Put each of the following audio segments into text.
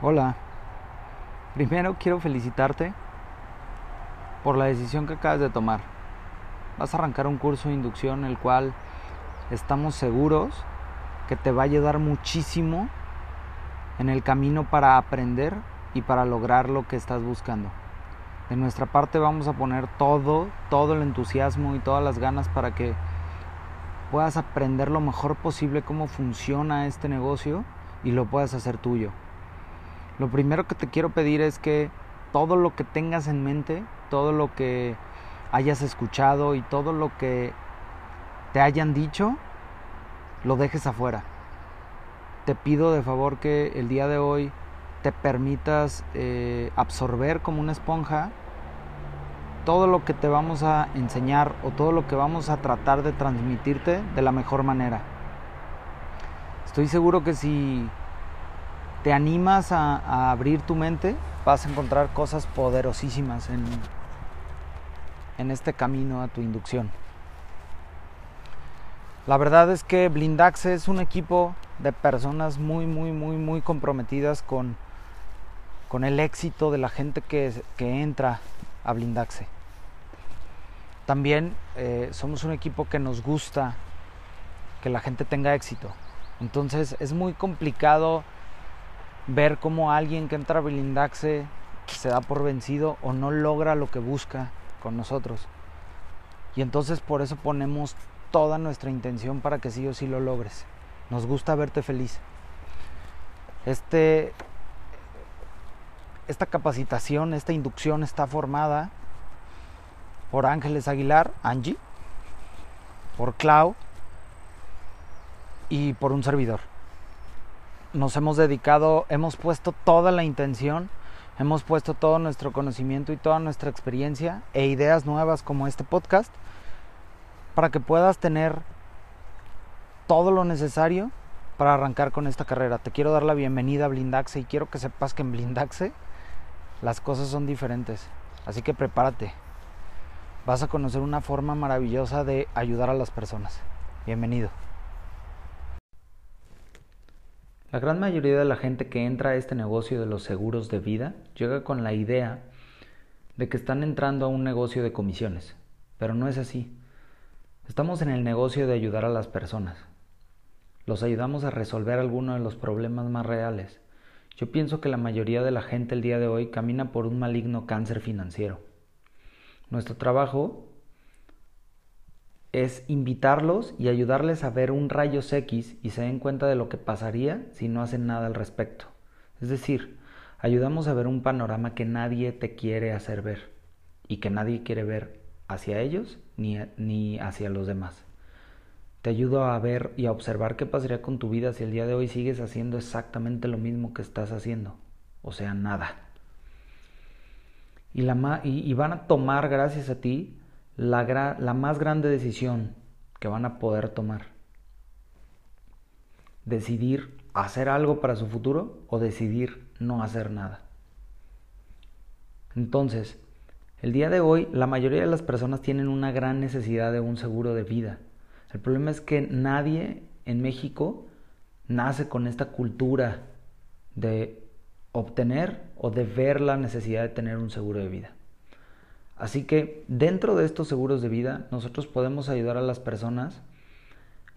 Hola. Primero quiero felicitarte por la decisión que acabas de tomar. Vas a arrancar un curso de inducción el cual estamos seguros que te va a ayudar muchísimo en el camino para aprender y para lograr lo que estás buscando. De nuestra parte vamos a poner todo, todo el entusiasmo y todas las ganas para que puedas aprender lo mejor posible cómo funciona este negocio y lo puedas hacer tuyo. Lo primero que te quiero pedir es que todo lo que tengas en mente, todo lo que hayas escuchado y todo lo que te hayan dicho, lo dejes afuera. Te pido de favor que el día de hoy te permitas eh, absorber como una esponja todo lo que te vamos a enseñar o todo lo que vamos a tratar de transmitirte de la mejor manera. Estoy seguro que si te animas a, abrir tu mente, vas a encontrar cosas poderosísimas en, en este camino a tu inducción. La verdad es que Blindaxe es un equipo de personas muy, muy, muy, muy comprometidas con, con el éxito de la gente que, que entra a Blindaxe. También eh, somos un equipo que nos gusta que la gente tenga éxito. Entonces es muy complicado ver cómo alguien que entra a blindaxe se da por vencido o no logra lo que busca con nosotros. Y entonces por eso ponemos toda nuestra intención para que sí o sí lo logres. Nos gusta verte feliz. Este, esta capacitación, esta inducción está formada por Ángeles Aguilar, Angie, por Clau y por un servidor nos hemos dedicado, hemos puesto toda la intención, hemos puesto todo nuestro conocimiento y toda nuestra experiencia e ideas nuevas como este podcast para que puedas tener todo lo necesario para arrancar con esta carrera. Te quiero dar la bienvenida a Blindaxe y quiero que sepas que en Blindaxe las cosas son diferentes. Así que prepárate. Vas a conocer una forma maravillosa de ayudar a las personas. Bienvenido. La gran mayoría de la gente que entra a este negocio de los seguros de vida llega con la idea de que están entrando a un negocio de comisiones, pero no es así. Estamos en el negocio de ayudar a las personas. Los ayudamos a resolver algunos de los problemas más reales. Yo pienso que la mayoría de la gente el día de hoy camina por un maligno cáncer financiero. Nuestro trabajo es invitarlos y ayudarles a ver un rayos X y se den cuenta de lo que pasaría si no hacen nada al respecto. Es decir, ayudamos a ver un panorama que nadie te quiere hacer ver y que nadie quiere ver hacia ellos ni, ni hacia los demás. Te ayudo a ver y a observar qué pasaría con tu vida si el día de hoy sigues haciendo exactamente lo mismo que estás haciendo, o sea, nada. Y, la, y van a tomar gracias a ti la, más grande decisión que van a poder tomar. Decidir hacer algo para su futuro o decidir no hacer nada. Entonces, el día de hoy la mayoría de las personas tienen una gran necesidad de un seguro de vida. El problema es que nadie en México nace con esta cultura de obtener o de ver la necesidad de tener un seguro de vida. Así que dentro de estos seguros de vida nosotros podemos ayudar a las personas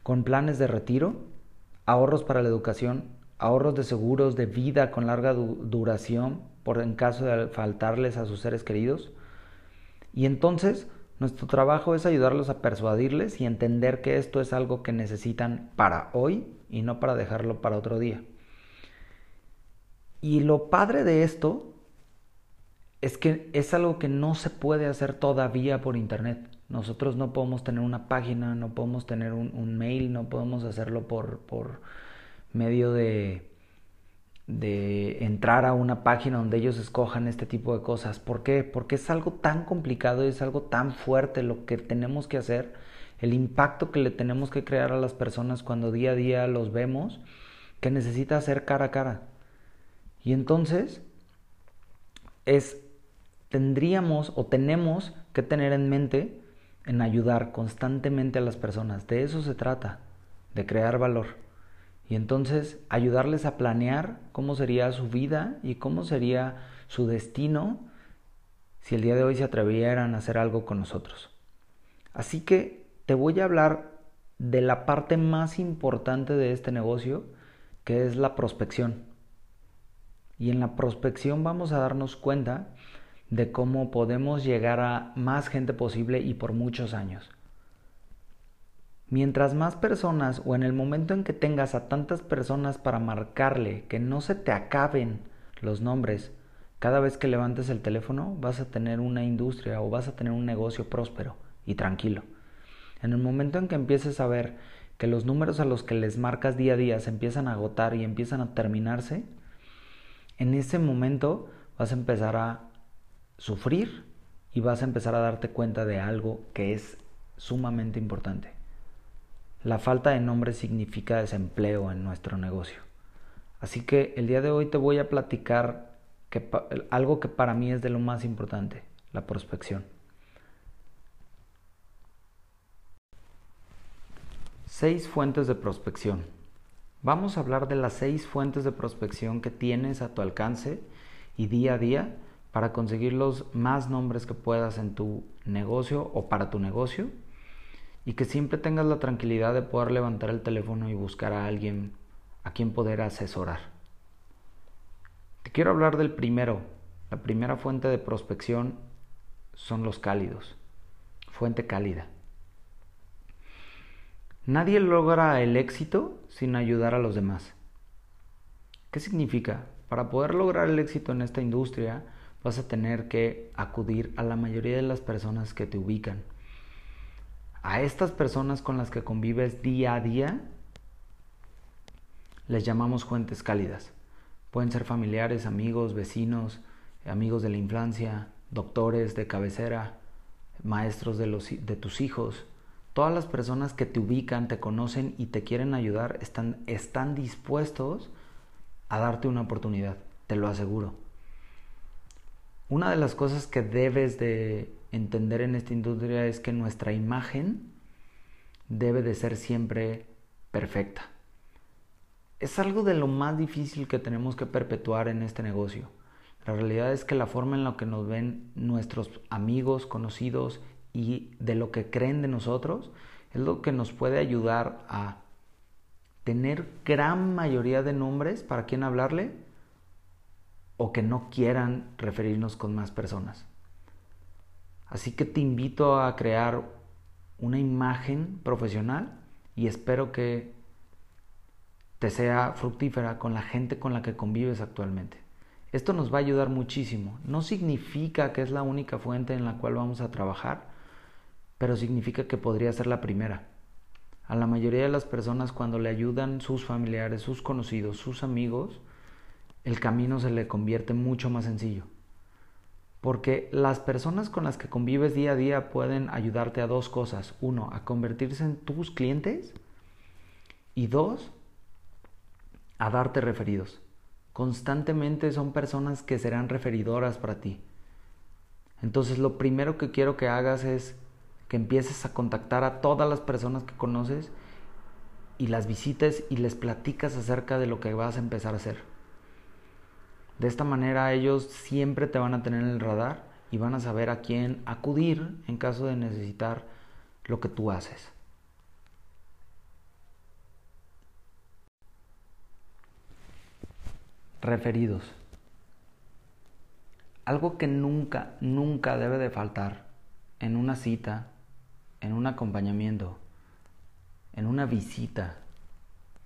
con planes de retiro, ahorros para la educación, ahorros de seguros de vida con larga duración por en caso de faltarles a sus seres queridos. Y entonces nuestro trabajo es ayudarlos a persuadirles y entender que esto es algo que necesitan para hoy y no para dejarlo para otro día. Y lo padre de esto es que es algo que no se puede hacer todavía por internet. Nosotros no podemos tener una página, no podemos tener un, mail, no podemos hacerlo por, por medio de, de entrar a una página donde ellos escojan este tipo de cosas. ¿Por qué? Porque es algo tan complicado y es algo tan fuerte lo que tenemos que hacer, el impacto que le tenemos que crear a las personas cuando día a día los vemos, que necesita hacer cara a cara. Y entonces es tendríamos o tenemos que tener en mente en ayudar constantemente a las personas. De eso se trata, de crear valor. y entonces ayudarles a planear cómo sería su vida y cómo sería su destino si el día de hoy se atrevieran a hacer algo con nosotros. Así que te voy a hablar de la parte más importante de este negocio, que es la prospección. Y en la prospección vamos a darnos cuenta de cómo podemos llegar a más gente posible y por muchos años. Mientras más personas o en el momento en que tengas a tantas personas para marcarle que no se te acaben los nombres, cada vez que levantes el teléfono vas a tener una industria o vas a tener un negocio próspero y tranquilo. En el momento en que empieces a ver que los números a los que les marcas día a día se empiezan a agotar y empiezan a terminarse, en ese momento vas a empezar a sufrir y vas a empezar a darte cuenta de algo que es sumamente importante. La falta de nombre significa desempleo en nuestro negocio. Así que el día de hoy te voy a platicar que, algo que para mí es de lo más importante, la prospección. Seis fuentes de prospección. Vamos a hablar de las seis fuentes de prospección que tienes a tu alcance y día a día para conseguir los más nombres que puedas en tu negocio o para tu negocio y que siempre tengas la tranquilidad de poder levantar el teléfono y buscar a alguien a quien poder asesorar. Te quiero hablar del primero. La primera fuente de prospección son los cálidos. Fuente cálida. Nadie logra el éxito sin ayudar a los demás. ¿Qué significa? Para poder lograr el éxito en esta industria vas a tener que acudir a la mayoría de las personas que te ubican a estas personas con las que convives día a día, les llamamos fuentes cálidas. Pueden ser familiares, amigos, vecinos, amigos de la infancia, doctores de cabecera, maestros de, tus hijos. Todas las personas que te ubican, te conocen y te quieren ayudar están, están dispuestos a darte una oportunidad, te lo aseguro. Una de las cosas que debes de entender en esta industria es que nuestra imagen debe de ser siempre perfecta. Es algo de lo más difícil que tenemos que perpetuar en este negocio. La realidad es que la forma en la que nos ven nuestros amigos, conocidos y de lo que creen de nosotros es lo que nos puede ayudar a tener gran mayoría de nombres para quien hablarle o que no quieran referirnos con más personas. Así que te invito a crear una imagen profesional y espero que te sea fructífera con la gente con la que convives actualmente. Esto nos va a ayudar muchísimo. No significa que es la única fuente en la cual vamos a trabajar, pero significa que podría ser la primera. A la mayoría de las personas cuando le ayudan sus familiares, sus conocidos, sus amigos, el camino se le convierte mucho más sencillo. Porque las personas con las que convives día a día pueden ayudarte a dos cosas. Uno, a convertirse en tus clientes. Y dos, a darte referidos. Constantemente son personas que serán referidoras para ti. Entonces lo primero que quiero que hagas es que empieces a contactar a todas las personas que conoces y las visites y les platicas acerca de lo que vas a empezar a hacer. De esta manera ellos siempre te van a tener en el radar y van a saber a quién acudir en caso de necesitar lo que tú haces. Referidos. Algo que nunca, nunca debe de faltar en una cita, en un acompañamiento, en una visita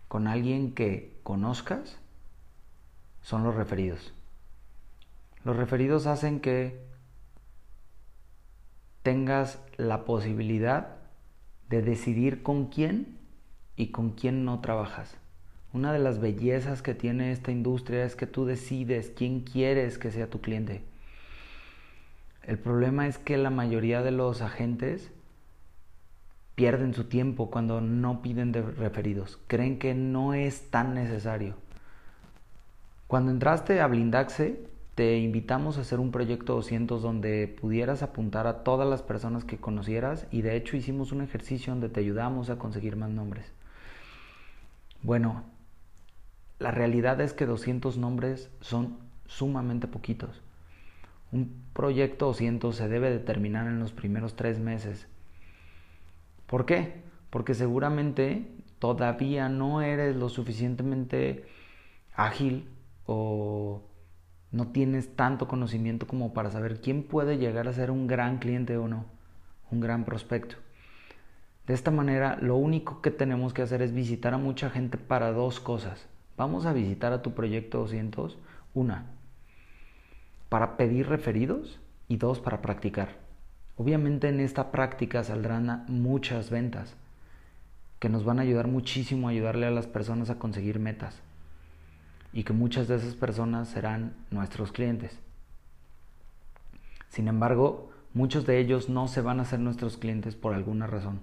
con alguien que conozcas, son los referidos. Los referidos hacen que tengas la posibilidad de decidir con quién y con quién no trabajas. Una de las bellezas que tiene esta industria es que tú decides quién quieres que sea tu cliente. El problema es que la mayoría de los agentes pierden su tiempo cuando no piden de referidos. Creen que no es tan necesario. Cuando entraste a Blindaxe, te invitamos a hacer un proyecto 200 donde pudieras apuntar a todas las personas que conocieras y de hecho hicimos un ejercicio donde te ayudamos a conseguir más nombres. Bueno, la realidad es que 200 nombres son sumamente poquitos. Un proyecto o ciento se debe determinar en los primeros tres meses. ¿Por qué? Porque seguramente todavía no eres lo suficientemente ágil o no tienes tanto conocimiento como para saber quién puede llegar a ser un gran cliente o no, un gran prospecto. De esta manera, lo único que tenemos que hacer es visitar a mucha gente para dos cosas. Vamos a visitar a tu proyecto 200, una, para pedir referidos y dos, para practicar. Obviamente en esta práctica saldrán muchas ventas que nos van a ayudar muchísimo a ayudarle a las personas a conseguir metas y que muchas de esas personas serán nuestros clientes. Sin embargo, muchos de ellos no se van a ser nuestros clientes por alguna razón.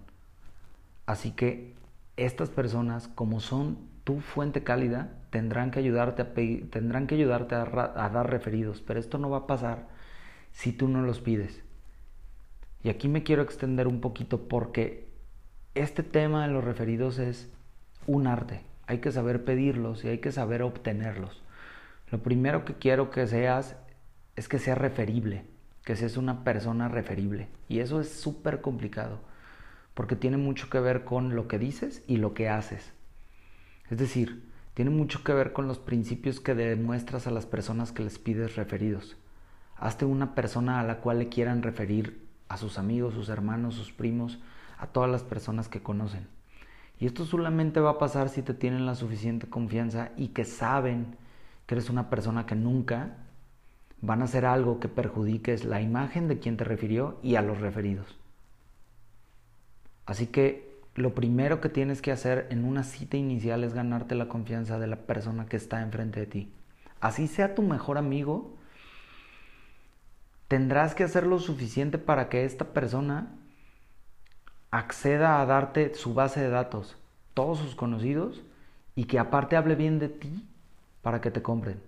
Así que estas personas, como son tu fuente cálida, tendrán que ayudarte a, tendrán que ayudarte a dar referidos, pero esto no va a pasar si tú no los pides. Y aquí me quiero extender un poquito porque este tema de los referidos es un arte. Hay que saber pedirlos y hay que saber obtenerlos. Lo primero que quiero que seas es que seas referible, que seas una persona referible. Y eso es súper complicado porque tiene mucho que ver con lo que dices y lo que haces. Es decir, tiene mucho que ver con los principios que demuestras a las personas que les pides referidos. Hazte una persona a la cual le quieran referir a sus amigos, sus hermanos, sus primos, a todas las personas que conocen. Y esto solamente va a pasar si te tienen la suficiente confianza y que saben que eres una persona que nunca van a hacer algo que perjudiques la imagen de quien te refirió y a los referidos. Así que lo primero que tienes que hacer en una cita inicial es ganarte la confianza de la persona que está enfrente de ti. Así sea tu mejor amigo, tendrás que hacer lo suficiente para que esta persona acceda a darte su base de datos, todos sus conocidos, y que aparte hable bien de ti para que te compren.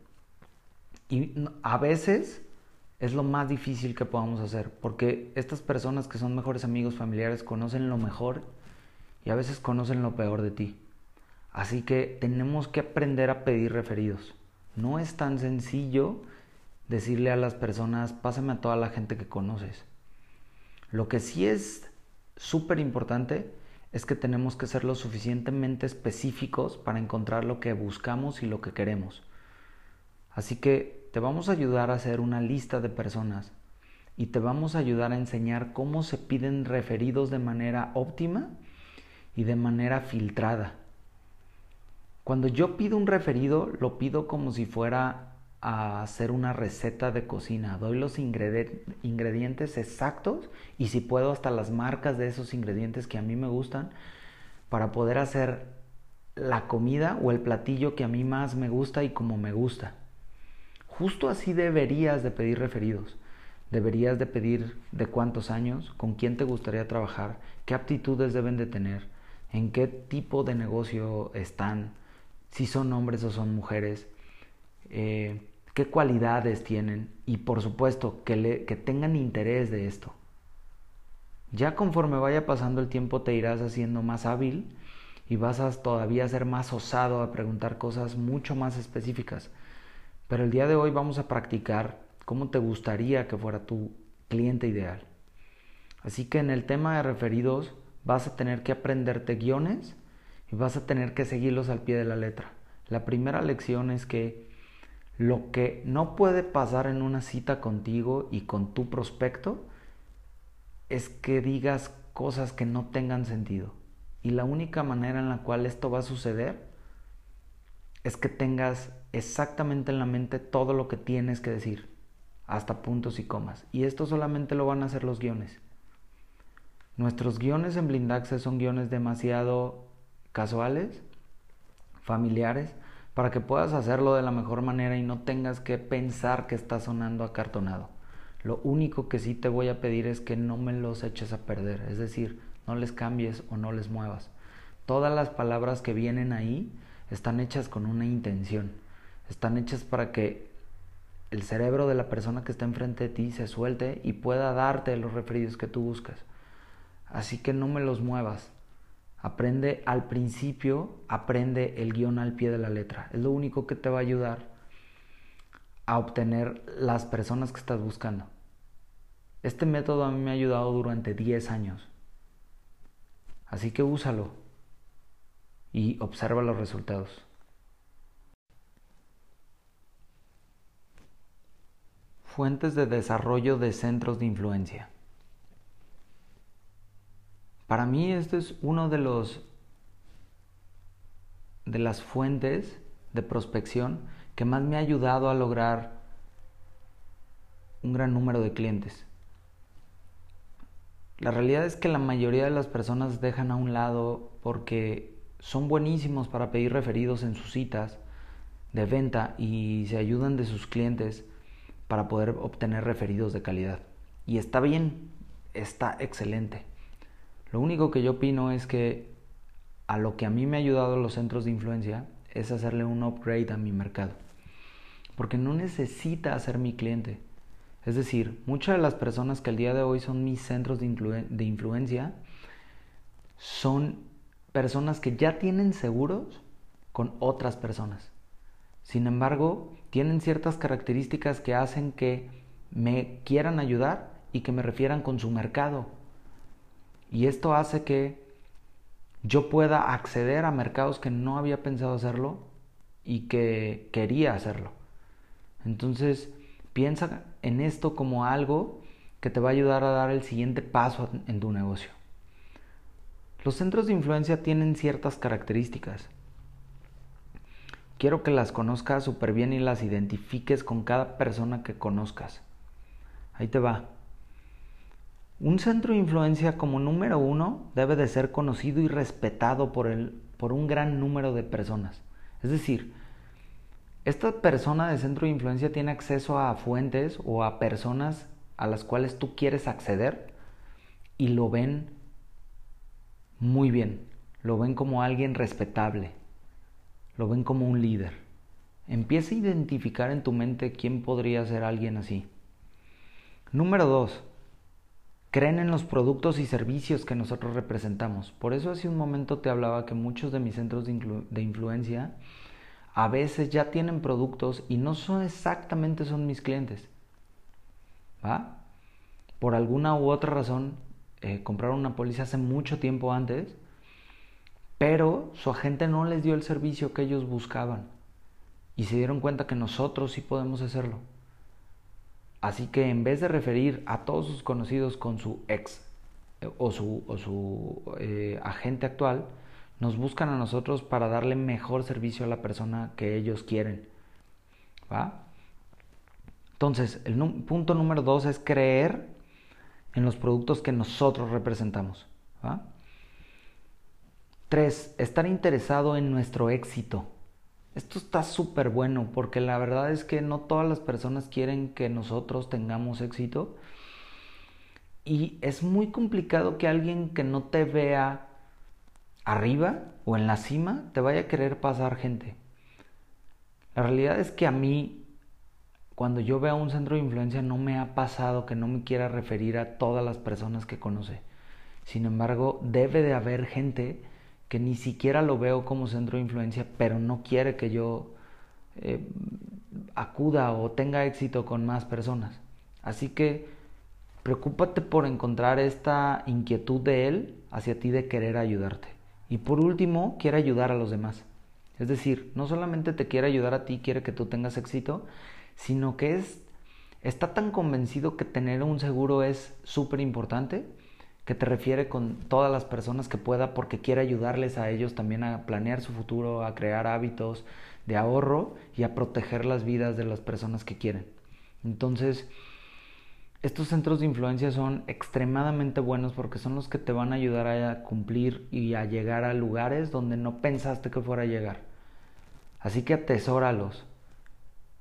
Y a veces es lo más difícil que podamos hacer, porque estas personas que son mejores amigos familiares conocen lo mejor y a veces conocen lo peor de ti. Así que tenemos que aprender a pedir referidos. No es tan sencillo decirle a las personas, pásame a toda la gente que conoces. Lo que sí es súper importante es que tenemos que ser lo suficientemente específicos para encontrar lo que buscamos y lo que queremos. Así que te vamos a ayudar a hacer una lista de personas y te vamos a ayudar a enseñar cómo se piden referidos de manera óptima y de manera filtrada. Cuando yo pido un referido, lo pido como si fuera a hacer una receta de cocina. Doy los ingredientes exactos y si puedo hasta las marcas de esos ingredientes que a mí me gustan para poder hacer la comida o el platillo que a mí más me gusta y como me gusta. Justo así deberías de pedir referidos. Deberías de pedir de cuántos años, con quién te gustaría trabajar, qué aptitudes deben de tener, en qué tipo de negocio están, si son hombres o son mujeres, eh, qué cualidades tienen y por supuesto que, le, que tengan interés de esto. Ya conforme vaya pasando el tiempo te irás haciendo más hábil y vas a todavía ser más osado a preguntar cosas mucho más específicas. Pero el día de hoy vamos a practicar cómo te gustaría que fuera tu cliente ideal. Así que en el tema de referidos vas a tener que aprenderte guiones y vas a tener que seguirlos al pie de la letra. La primera lección es que lo que no puede pasar en una cita contigo y con tu prospecto es que digas cosas que no tengan sentido. Y la única manera en la cual esto va a suceder es que tengas exactamente en la mente todo lo que tienes que decir, hasta puntos y comas. Y esto solamente lo van a hacer los guiones. Nuestros guiones en Blindaxe son guiones demasiado casuales, familiares, para que puedas hacerlo de la mejor manera y no tengas que pensar que está sonando acartonado. Lo único que sí te voy a pedir es que no me los eches a perder, es decir, no les cambies o no les muevas. Todas las palabras que vienen ahí están hechas con una intención, están hechas para que el cerebro de la persona que está enfrente de ti se suelte y pueda darte los referidos que tú buscas. Así que no me los muevas. Aprende al principio, aprende el guion al pie de la letra. Es lo único que te va a ayudar a obtener las personas que estás buscando. Este método a mí me ha ayudado durante 10 años. Así que úsalo y observa los resultados. Fuentes de desarrollo de centros de influencia. Para mí este es uno de los de las fuentes de prospección que más me ha ayudado a lograr un gran número de clientes. La realidad es que la mayoría de las personas dejan a un lado porque son buenísimos para pedir referidos en sus citas de venta y se ayudan de sus clientes para poder obtener referidos de calidad. Y está bien, está excelente. Lo único que yo opino es que a lo que a mí me ha ayudado los centros de influencia es hacerle un upgrade a mi mercado. Porque no necesita ser mi cliente. Es decir, muchas de las personas que al día de hoy son mis centros de, de influencia son personas que ya tienen seguros con otras personas. Sin embargo, tienen ciertas características que hacen que me quieran ayudar y que me refieran con su mercado. Y esto hace que yo pueda acceder a mercados que no había pensado hacerlo y que quería hacerlo. Entonces, piensa en esto como algo que te va a ayudar a dar el siguiente paso en tu negocio. Los centros de influencia tienen ciertas características. Quiero que las conozcas súper bien y las identifiques con cada persona que conozcas. Ahí te va. Un centro de influencia como número uno debe de ser conocido y respetado por, el, por un gran número de personas. Es decir, esta persona de centro de influencia tiene acceso a fuentes o a personas a las cuales tú quieres acceder y lo ven muy bien, lo ven como alguien respetable, lo ven como un líder. Empieza a identificar en tu mente quién podría ser alguien así. Número dos, creen en los productos y servicios que nosotros representamos. Por eso hace un momento te hablaba que muchos de mis centros de, influencia a veces ya tienen productos y no son exactamente son mis clientes. ¿Va? Por alguna u otra razón eh, compraron una póliza hace mucho tiempo antes, pero su agente no les dio el servicio que ellos buscaban y se dieron cuenta que nosotros sí podemos hacerlo. Así que en vez de referir a todos sus conocidos con su ex eh, o su, o su eh, agente actual, nos buscan a nosotros para darle mejor servicio a la persona que ellos quieren. ¿Va? Entonces, el punto número dos es creer en los productos que nosotros representamos. ¿va? Tres, estar interesado en nuestro éxito. Esto está súper bueno porque la verdad es que no todas las personas quieren que nosotros tengamos éxito. Y es muy complicado que alguien que no te vea arriba o en la cima te vaya a querer pasar gente. La realidad es que a mí, cuando yo veo un centro de influencia, no me ha pasado que no me quiera referir a todas las personas que conoce. Sin embargo, debe de haber gente ni siquiera lo veo como centro de influencia, pero no quiere que yo eh, acuda o tenga éxito con más personas. Así que preocúpate por encontrar esta inquietud de él hacia ti de querer ayudarte. Y por último, quiere ayudar a los demás. Es decir, no solamente te quiere ayudar a ti, quiere que tú tengas éxito, sino que es, está tan convencido que tener un seguro es súper importante que te refiere con todas las personas que pueda porque quiere ayudarles a ellos también a planear su futuro, a crear hábitos de ahorro y a proteger las vidas de las personas que quieren. Entonces, estos centros de influencia son extremadamente buenos porque son los que te van a ayudar a cumplir y a llegar a lugares donde no pensaste que fuera a llegar. Así que atesóralos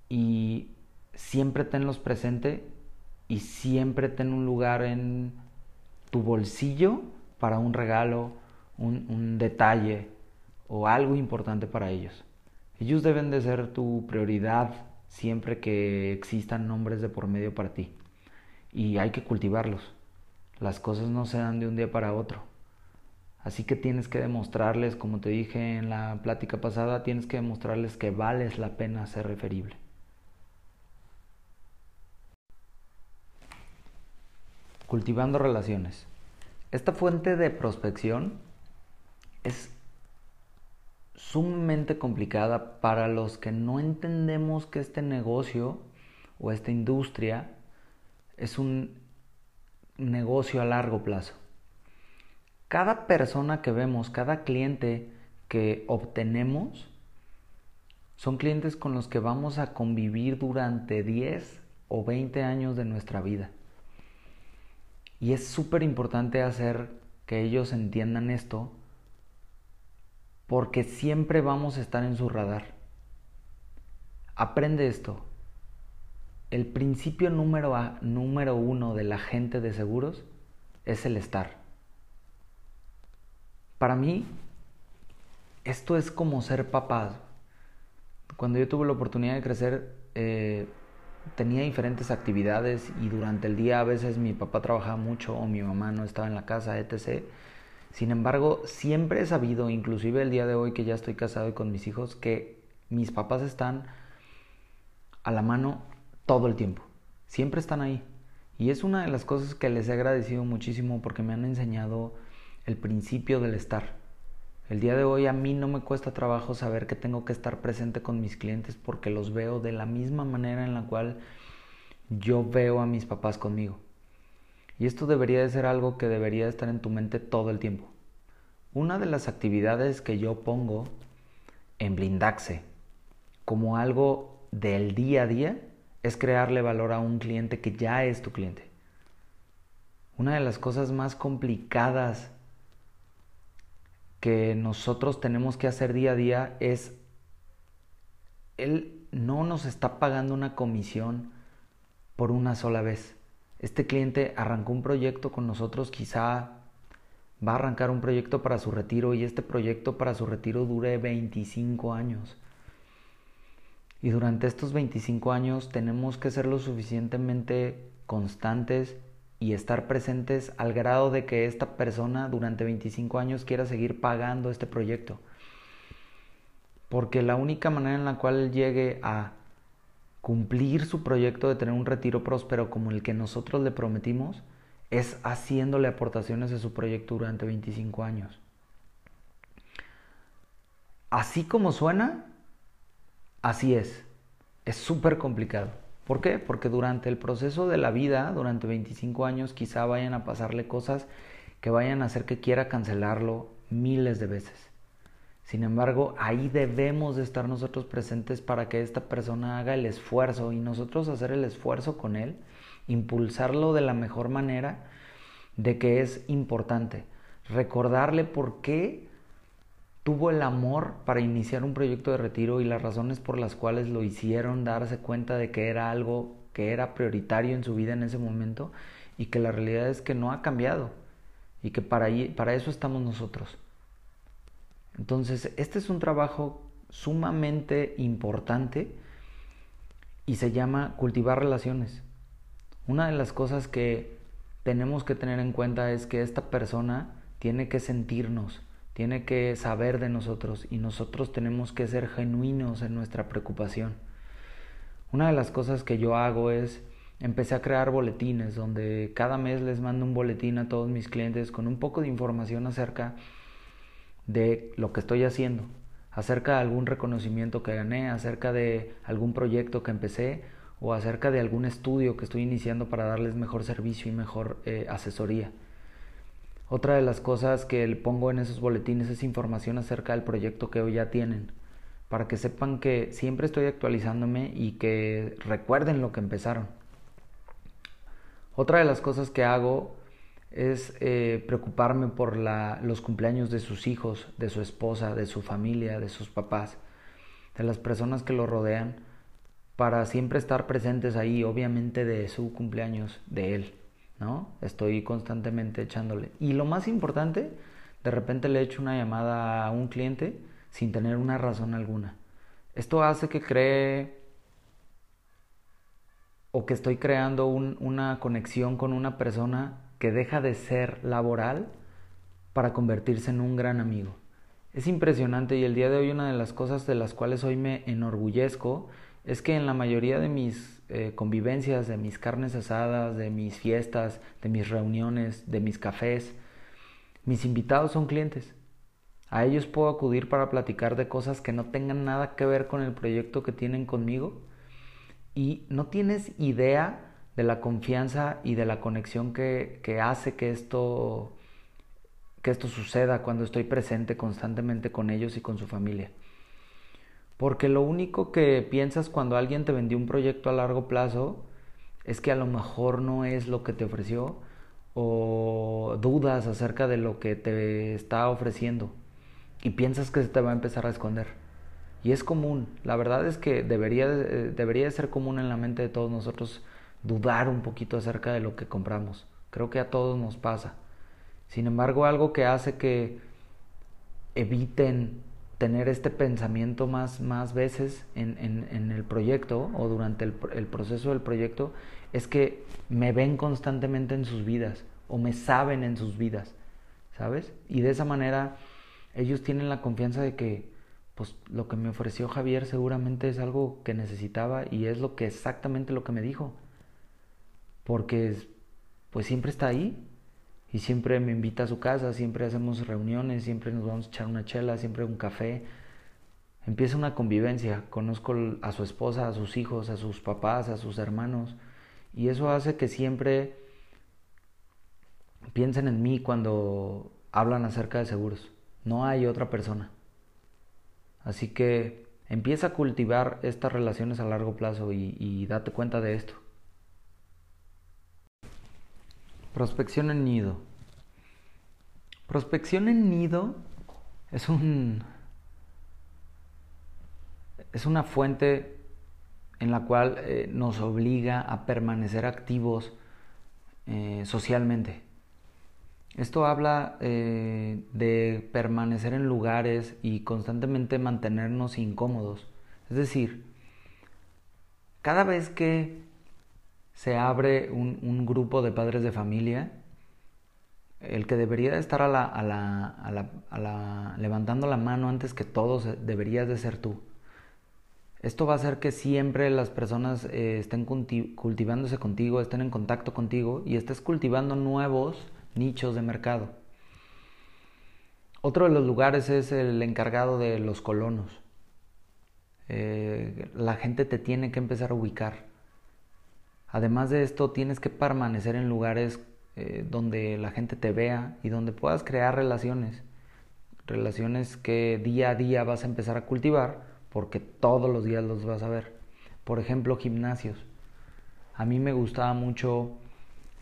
y siempre tenlos presente y siempre ten un lugar en tu bolsillo para un regalo, un, detalle o algo importante para ellos. Ellos deben de ser tu prioridad siempre que existan nombres de por medio para ti. Y hay que cultivarlos. Las cosas no se dan de un día para otro. Así que tienes que demostrarles, como te dije en la plática pasada, tienes que demostrarles que vales la pena ser referible. Cultivando relaciones. Esta fuente de prospección es sumamente complicada para los que no entendemos que este negocio o esta industria es un negocio a largo plazo. Cada persona que vemos, cada cliente que obtenemos, son clientes con los que vamos a convivir durante 10 o 20 años de nuestra vida. Y es súper importante hacer que ellos entiendan esto porque siempre vamos a estar en su radar. Aprende esto. El principio número, número uno de la gente de seguros es el estar. Para mí, esto es como ser papá. Cuando yo tuve la oportunidad de crecer, eh, tenía diferentes actividades y durante el día a veces mi papá trabajaba mucho o mi mamá no estaba en la casa, etc. Sin embargo, siempre he sabido, inclusive el día de hoy que ya estoy casado y con mis hijos, que mis papás están a la mano todo el tiempo. Siempre están ahí. Y es una de las cosas que les he agradecido muchísimo porque me han enseñado el principio del estar. El día de hoy a mí no me cuesta trabajo saber que tengo que estar presente con mis clientes porque los veo de la misma manera en la cual yo veo a mis papás conmigo. Y esto debería de ser algo que debería estar en tu mente todo el tiempo. Una de las actividades que yo pongo en Blindaxe como algo del día a día es crearle valor a un cliente que ya es tu cliente. Una de las cosas más complicadas que nosotros tenemos que hacer día a día es, Él no nos está pagando una comisión por una sola vez. Este cliente arrancó un proyecto con nosotros, quizá va a arrancar un proyecto para su retiro y este proyecto para su retiro dure 25 años. Y durante estos 25 años tenemos que ser lo suficientemente constantes y estar presentes al grado de que esta persona durante 25 años quiera seguir pagando este proyecto. Porque la única manera en la cual llegue a cumplir su proyecto de tener un retiro próspero como el que nosotros le prometimos es haciéndole aportaciones a su proyecto durante 25 años. Así como suena, así es. Es súper complicado. ¿Por qué? Porque durante el proceso de la vida, durante 25 años, quizá vayan a pasarle cosas que vayan a hacer que quiera cancelarlo miles de veces. Sin embargo, ahí debemos de estar nosotros presentes para que esta persona haga el esfuerzo y nosotros hacer el esfuerzo con él, impulsarlo de la mejor manera de que es importante, recordarle por qué tuvo el amor para iniciar un proyecto de retiro y las razones por las cuales lo hicieron darse cuenta de que era algo que era prioritario en su vida en ese momento y que la realidad es que no ha cambiado y que para, para eso estamos nosotros. Entonces, este es un trabajo sumamente importante y se llama cultivar relaciones. Una de las cosas que tenemos que tener en cuenta es que esta persona tiene que sentirnos, tiene que saber de nosotros y nosotros tenemos que ser genuinos en nuestra preocupación. Una de las cosas que yo hago es, empecé a crear boletines donde cada mes les mando un boletín a todos mis clientes con un poco de información acerca de lo que estoy haciendo, acerca de algún reconocimiento que gané, acerca de algún proyecto que empecé o acerca de algún estudio que estoy iniciando para darles mejor servicio y mejor eh, asesoría. Otra de las cosas que le pongo en esos boletines es información acerca del proyecto que hoy ya tienen, para que sepan que siempre estoy actualizándome y que recuerden lo que empezaron. Otra de las cosas que hago es eh, preocuparme por los cumpleaños de sus hijos, de su esposa, de su familia, de sus papás, de las personas que lo rodean, para siempre estar presentes ahí, obviamente de su cumpleaños, de él. Estoy constantemente echándole. Y lo más importante, de repente le echo una llamada a un cliente sin tener una razón alguna. Esto hace que cree o que estoy creando una conexión con una persona que deja de ser laboral para convertirse en un gran amigo. Es impresionante y el día de hoy una de las cosas de las cuales hoy me enorgullezco es que en la mayoría de mis eh, convivencias, de mis carnes asadas, de mis fiestas, de mis reuniones, de mis cafés, mis invitados son clientes. A ellos puedo acudir para platicar de cosas que no tengan nada que ver con el proyecto que tienen conmigo y no tienes idea de la confianza y de la conexión que, que hace que esto, que esto suceda cuando estoy presente constantemente con ellos y con su familia. Porque lo único que piensas cuando alguien te vendió un proyecto a largo plazo es que a lo mejor no es lo que te ofreció o dudas acerca de lo que te está ofreciendo y piensas que se te va a empezar a esconder. Y es común, la verdad es que debería, debería ser común en la mente de todos nosotros dudar un poquito acerca de lo que compramos. Creo que a todos nos pasa. Sin embargo, algo que hace que eviten tener este pensamiento más, más veces en, en, el proyecto o durante el, el, proceso del proyecto es que me ven constantemente en sus vidas o me saben en sus vidas, ¿sabes? Y de esa manera ellos tienen la confianza de que pues lo que me ofreció Javier seguramente es algo que necesitaba y es lo que exactamente lo que me dijo. Porque pues siempre está ahí, y siempre me invita a su casa, siempre hacemos reuniones, siempre nos vamos a echar una chela, siempre un café. Empieza una convivencia, conozco a su esposa, a sus hijos, a sus papás, a sus hermanos y eso hace que siempre piensen en mí cuando hablan acerca de seguros. No hay otra persona. Así que empieza a cultivar estas relaciones a largo plazo y, y date cuenta de esto. Prospección en nido. Prospección en nido es un es una fuente en la cual eh, nos obliga a permanecer activos eh, socialmente. Esto habla eh, de permanecer en lugares y constantemente mantenernos incómodos. Es decir, cada vez que se abre un, grupo de padres de familia, el que debería de estar a la, levantando la mano antes que todos deberías de ser tú. Esto va a hacer que siempre las personas eh, estén cultivándose contigo, estén en contacto contigo y estés cultivando nuevos nichos de mercado. Otro de los lugares es el encargado de los colonos. Eh, la gente te tiene que empezar a ubicar. Además de esto, tienes que permanecer en lugares eh, donde la gente te vea y donde puedas crear relaciones. Relaciones que día a día vas a empezar a cultivar porque todos los días los vas a ver. Por ejemplo, gimnasios. A mí me gustaba mucho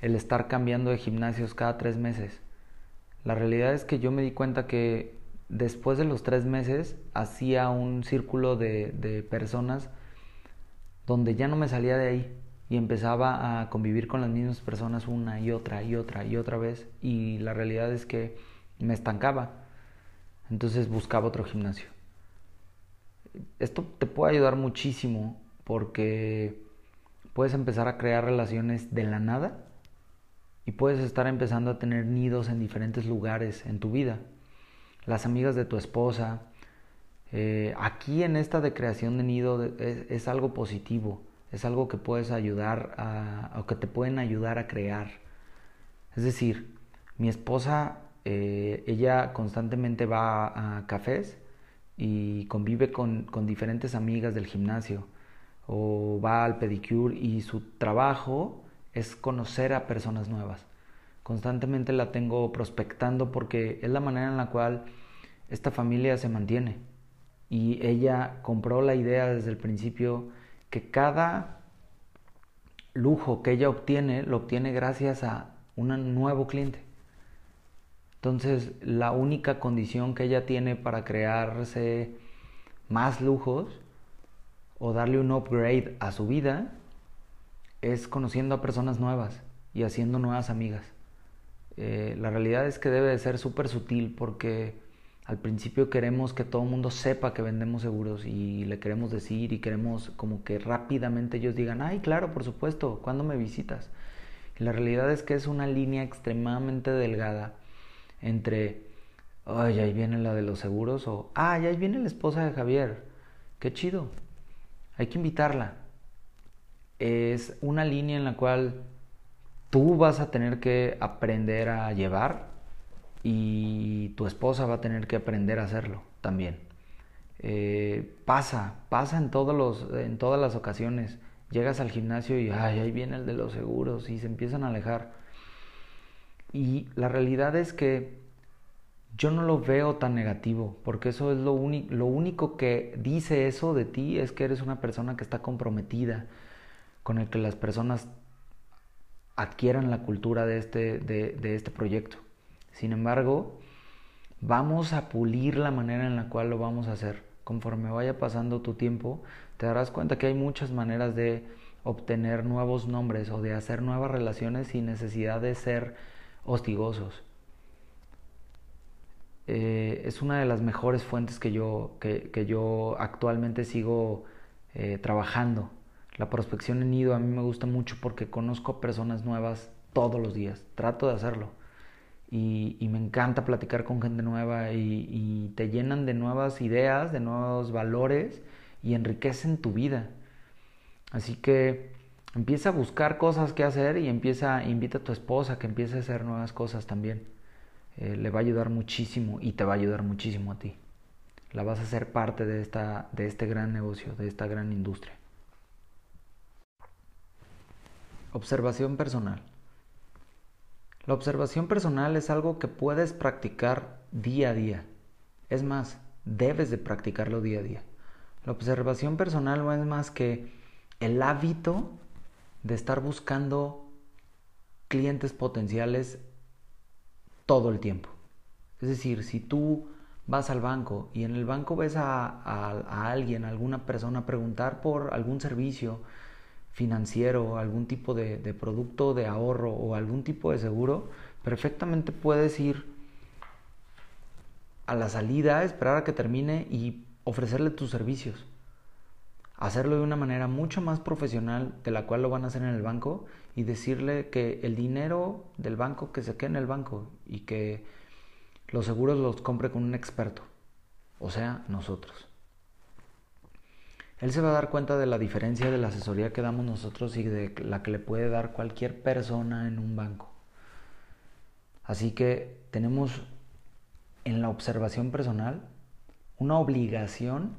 el estar cambiando de gimnasios cada tres meses. La realidad es que yo me di cuenta que después de los tres meses hacía un círculo de, de personas donde ya no me salía de ahí y empezaba a convivir con las mismas personas una y otra y otra y otra vez y la realidad es que me estancaba. Entonces buscaba otro gimnasio. Esto te puede ayudar muchísimo porque puedes empezar a crear relaciones de la nada y puedes estar empezando a tener nidos en diferentes lugares en tu vida. Las amigas de tu esposa. Eh, aquí en esta de creación de nido es algo positivo es algo que puedes ayudar a, o que te pueden ayudar a crear. Es decir, mi esposa, eh, ella constantemente va a, cafés y convive con, con, diferentes amigas del gimnasio o va al pedicure y su trabajo es conocer a personas nuevas. Constantemente la tengo prospectando porque es la manera en la cual esta familia se mantiene. Y ella compró la idea desde el principio que cada lujo que ella obtiene lo obtiene gracias a un nuevo cliente. Entonces, la única condición que ella tiene para crearse más lujos o darle un upgrade a su vida es conociendo a personas nuevas y haciendo nuevas amigas. Eh, la realidad es que debe de ser súper sutil porque al principio queremos que todo el mundo sepa que vendemos seguros y le queremos decir y queremos como que rápidamente ellos digan, ay, claro, por supuesto, ¿cuándo me visitas? La realidad es que es una línea extremadamente delgada entre, ay, ahí viene la de los seguros o, ay, ahí viene la esposa de Javier, qué chido, hay que invitarla. Es una línea en la cual tú vas a tener que aprender a llevar y tu esposa va a tener que aprender a hacerlo también. Eh, pasa, pasa en, todos los, en todas las ocasiones. Llegas al gimnasio y ay, ahí viene el de los seguros y se empiezan a alejar. Y la realidad es que yo no lo veo tan negativo, porque eso es lo, lo único que dice eso de ti, es que eres una persona que está comprometida con el que las personas adquieran la cultura de este, de este proyecto. Sin embargo, vamos a pulir la manera en la cual lo vamos a hacer. Conforme vaya pasando tu tiempo, te darás cuenta que hay muchas maneras de obtener nuevos nombres o de hacer nuevas relaciones sin necesidad de ser hostigosos. Eh, es una de las mejores fuentes que yo, que, yo actualmente sigo eh, trabajando. La prospección en nido a mí me gusta mucho porque conozco personas nuevas todos los días. Trato de hacerlo. Y, me encanta platicar con gente nueva y, te llenan de nuevas ideas, de nuevos valores y enriquecen tu vida. Así que empieza a buscar cosas que hacer y empieza, invita a tu esposa que empiece a hacer nuevas cosas también. Eh, le va a ayudar muchísimo y te va a ayudar muchísimo a ti. La vas a hacer parte de, esta, de este gran negocio, de esta gran industria. Observación personal. La observación personal es algo que puedes practicar día a día. Es más, debes de practicarlo día a día. La observación personal no es más que el hábito de estar buscando clientes potenciales todo el tiempo. Es decir, si tú vas al banco y en el banco ves a, alguien, a alguna persona preguntar por algún servicio financiero, algún tipo de, de producto de ahorro o algún tipo de seguro, perfectamente puedes ir a la salida, esperar a que termine y ofrecerle tus servicios hacerlo de una manera mucho más profesional de la cual lo van a hacer en el banco y decirle que el dinero del banco que se quede en el banco y que los seguros los compre con un experto, o sea, nosotros. Él se va a dar cuenta de la diferencia de la asesoría que damos nosotros y de la que le puede dar cualquier persona en un banco. Así que tenemos en la observación personal una obligación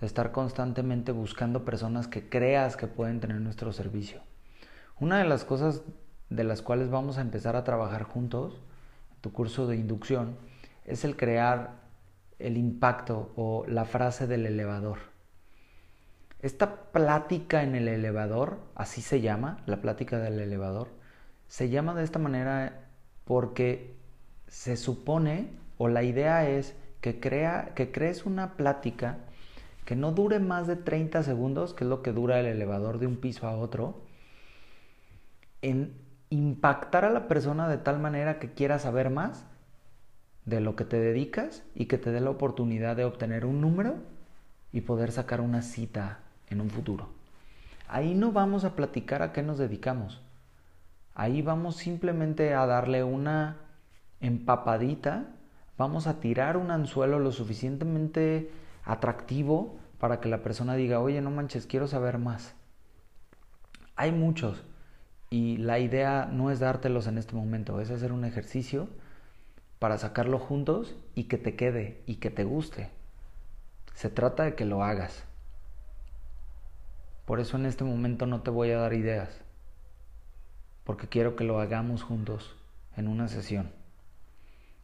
de estar constantemente buscando personas que creas que pueden tener nuestro servicio. Una de las cosas de las cuales vamos a empezar a trabajar juntos en tu curso de inducción es el crear el impacto o la frase del elevador. Esta plática en el elevador, así se llama, la plática del elevador, se llama de esta manera porque se supone o la idea es que, crea, que crees una plática que no dure más de 30 segundos, que es lo que dura el elevador de un piso a otro, en impactar a la persona de tal manera que quiera saber más de lo que te dedicas y que te dé la oportunidad de obtener un número y poder sacar una cita en un futuro. Ahí no vamos a platicar a qué nos dedicamos. Ahí vamos simplemente a darle una empapadita, vamos a tirar un anzuelo lo suficientemente atractivo para que la persona diga, oye, no manches, quiero saber más. Hay muchos y la idea no es dártelos en este momento, es hacer un ejercicio para sacarlo juntos y que te quede y que te guste. Se trata de que lo hagas. Por eso en este momento no te voy a dar ideas, porque quiero que lo hagamos juntos en una sesión.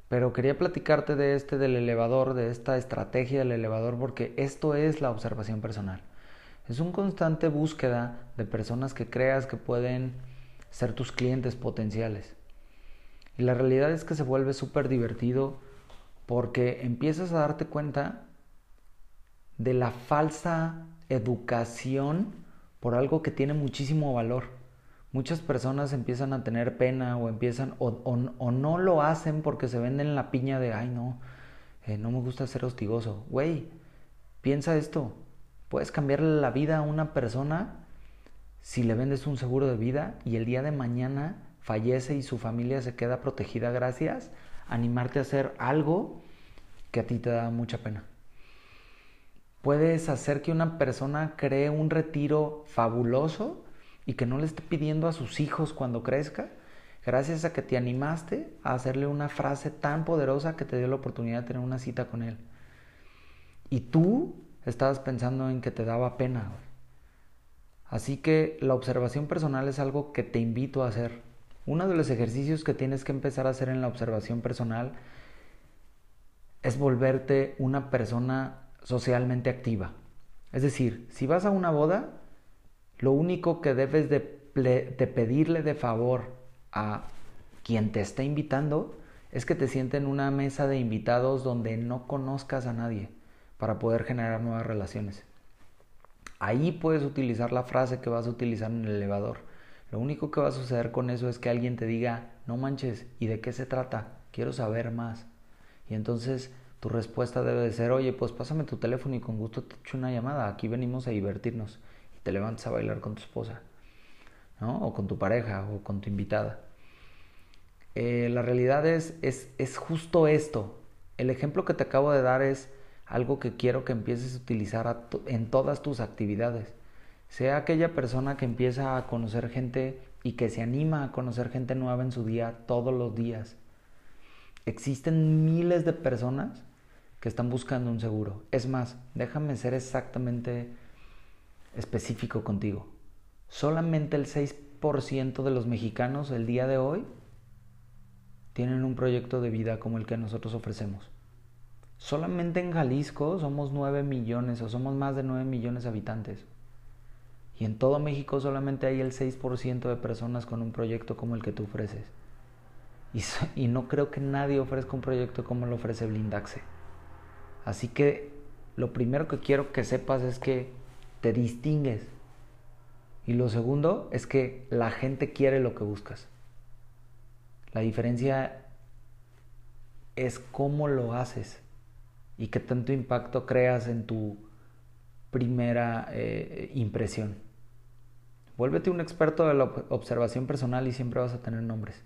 Pero quería platicarte de este del elevador, de esta estrategia del elevador, porque esto es la observación personal. Es un constante búsqueda de personas que creas que pueden ser tus clientes potenciales. Y la realidad es que se vuelve súper divertido porque empiezas a darte cuenta de la falsa educación por algo que tiene muchísimo valor muchas personas empiezan a tener pena o empiezan o, no lo hacen porque se venden la piña de, ay no, eh, no me gusta ser hostigoso. Güey, piensa esto, puedes cambiarle la vida a una persona si le vendes un seguro de vida y el día de mañana fallece y su familia se queda protegida gracias animarte a hacer algo que a ti te da mucha pena. Puedes hacer que una persona cree un retiro fabuloso y que no le esté pidiendo a sus hijos cuando crezca, gracias a que te animaste a hacerle una frase tan poderosa que te dio la oportunidad de tener una cita con él. Y tú estabas pensando en que te daba pena. Así que la observación personal es algo que te invito a hacer. Uno de los ejercicios que tienes que empezar a hacer en la observación personal es volverte una persona socialmente activa. Es decir, si vas a una boda, lo único que debes de, pedirle de favor a quien te está invitando es que te siente en una mesa de invitados donde no conozcas a nadie para poder generar nuevas relaciones. Ahí puedes utilizar la frase que vas a utilizar en el elevador. Lo único que va a suceder con eso es que alguien te diga, no manches, ¿y de qué se trata? Quiero saber más. Y entonces tu respuesta debe de ser, oye, pues pásame tu teléfono y con gusto te echo una llamada, aquí venimos a divertirnos. Y te levantas a bailar con tu esposa, ¿no? O con tu pareja, o con tu invitada. Eh, la realidad es, es, es justo esto. El ejemplo que te acabo de dar es algo que quiero que empieces a utilizar en todas tus actividades. Sea aquella persona que empieza a conocer gente y que se anima a conocer gente nueva en su día todos los días. Existen miles de personas que están buscando un seguro. Es más, déjame ser exactamente específico contigo. Solamente el 6% de los mexicanos el día de hoy tienen un proyecto de vida como el que nosotros ofrecemos. Solamente en Jalisco somos 9 millones o somos más de 9 millones de habitantes. Y en todo México solamente hay el 6% de personas con un proyecto como el que tú ofreces. Y, y no creo que nadie ofrezca un proyecto como lo ofrece Blindaxe. Así que lo primero que quiero que sepas es que te distingues. Y lo segundo es que la gente quiere lo que buscas. La diferencia es cómo lo haces y qué tanto impacto creas en tu primera eh, impresión. Vuélvete un experto de la observación personal y siempre vas a tener nombres.